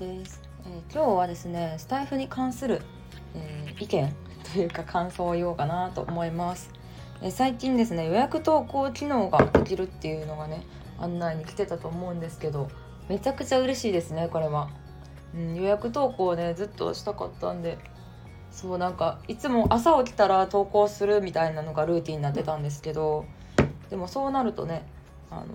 です、えー、今日はですねスタイフに関する、えー、意見というか感想を言おうかなと思います、え、最近ですね予約投稿機能ができるっていうのがね案内に来てたと思うんですけどめちゃくちゃ嬉しいですねこれは、うん、予約投稿ねずっとしたかったんでそうなんかいつも朝起きたら投稿するみたいなのがルーティンになってたんですけどでもそうなるとねあの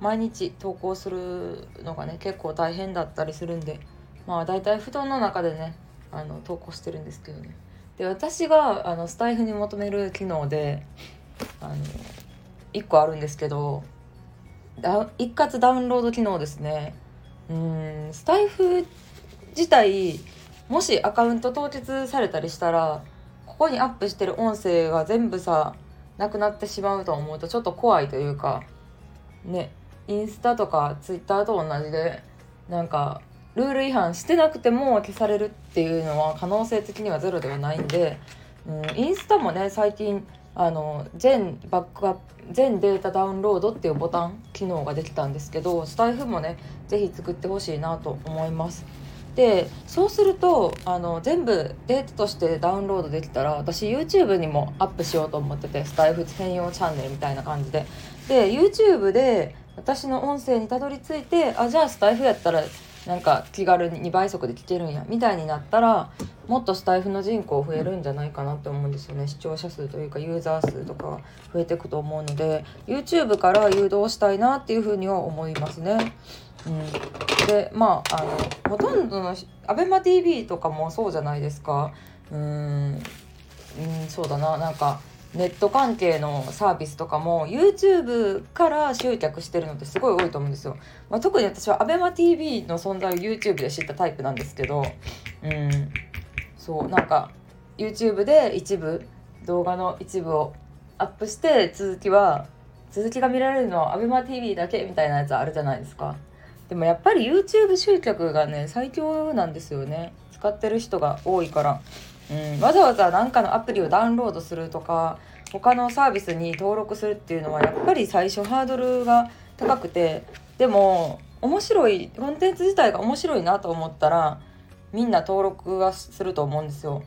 毎日投稿するのがね結構大変だったりするんでまあ大体布団の中でねあの投稿してるんですけどね。で私があのスタイフに求める機能であの1個あるんですけど一括ダウンロード機能ですね。うんスタイフ自体もしアカウント凍結されたりしたらここにアップしてる音声が全部さなくなってしまうと思うとちょっと怖いというかね。インスタとかツイッターと同じでなんかルール違反してなくても消されるっていうのは可能性的にはゼロではないんで、うん、インスタもね最近あの全バックアップ全データダウンロードっていうボタン機能ができたんですけどスタイフもね是非作ってほしいなと思います。でそうするとあの全部データとしてダウンロードできたら私 YouTube にもアップしようと思っててスタイフ専用チャンネルみたいな感じでで YouTube で私の音声にたどり着いてあじゃあスタイフやったらなんか気軽に2倍速で聞けるんやみたいになったらもっとスタイフの人口増えるんじゃないかなって思うんですよね。視聴者数というかユーザー数とか増えていくと思うので YouTube から誘導したいなっていうふうには思いますね。うん、でまああのほとんどの ABEMATV とかもそうじゃないですか。うーん。うんそうだな。なんかネット関係のサービスとかも YouTube から集客してるのってすごい多いと思うんですよ。まあ、特に私は ABEMATV の存在を YouTube で知ったタイプなんですけど、うん、そうなんか YouTube で一部動画の一部をアップして続きは続きが見られるのは ABEMATV だけみたいなやつあるじゃないですか。でもやっぱり YouTube 集客がね最強なんですよね。使ってる人が多いから。うん、わざわざ何かのアプリをダウンロードするとか他のサービスに登録するっていうのはやっぱり最初ハードルが高くてでも面白いコンテンツ自体が面白いなと思ったらみんな登録はすると思うんですよ。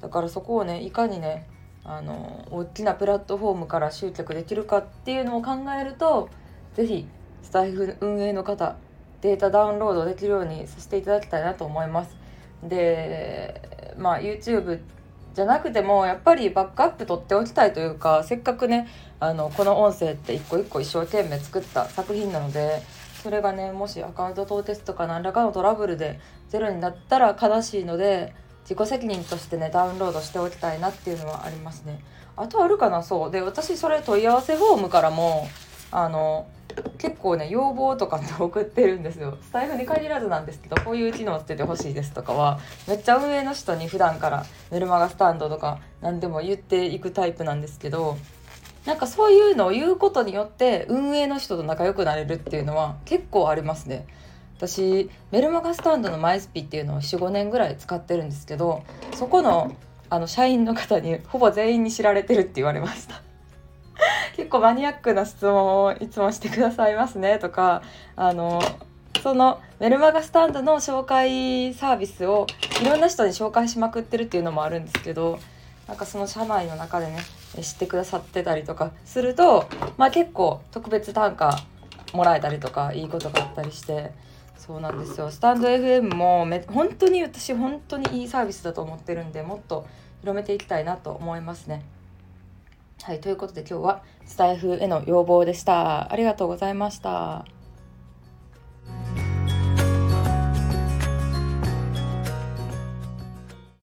だからそこをねいかにねあの大きなプラットフォームから集客できるかっていうのを考えると是非スタイフ運営の方データダウンロードできるようにさせていただきたいなと思います。でまあ YouTube じゃなくてもやっぱりバックアップ取っておきたいというかせっかくねあのこの音声って一個一個一生懸命作った作品なのでそれがねもしアカウント凍結とか何らかのトラブルでゼロになったら悲しいので自己責任としてねダウンロードしておきたいなっていうのはありますね。あとあるかなそう。で私それ問い合わせフォームからもあの結構ね要望とかって送ってるんですよ。スタイフに限らずなんですけどこういう機能つけてほしいですとかはめっちゃ運営の人に普段からメルマガスタンドとか何でも言っていくタイプなんですけどなんかそういうのを言うことによって運営の人と仲良くなれるっていうのは結構ありますね。私メルマガスタンドのマイスピっていうのを45年ぐらい使ってるんですけどそこのあの社員の方にほぼ全員に知られてるって言われました。構マニアックな質問をいつもしてくださいますねとかあのそのメルマガスタンドの紹介サービスをいろんな人に紹介しまくってるっていうのもあるんですけどなんかその社内の中でね知ってくださってたりとかすると、まあ、結構特別単価もらえたりとかいいことがあったりしてそうなんですよスタンド FM もめ本当に私本当にいいサービスだと思ってるんでもっと広めていきたいなと思いますね。はい、ということで今日はスタイフへの要望でした。ありがとうございました。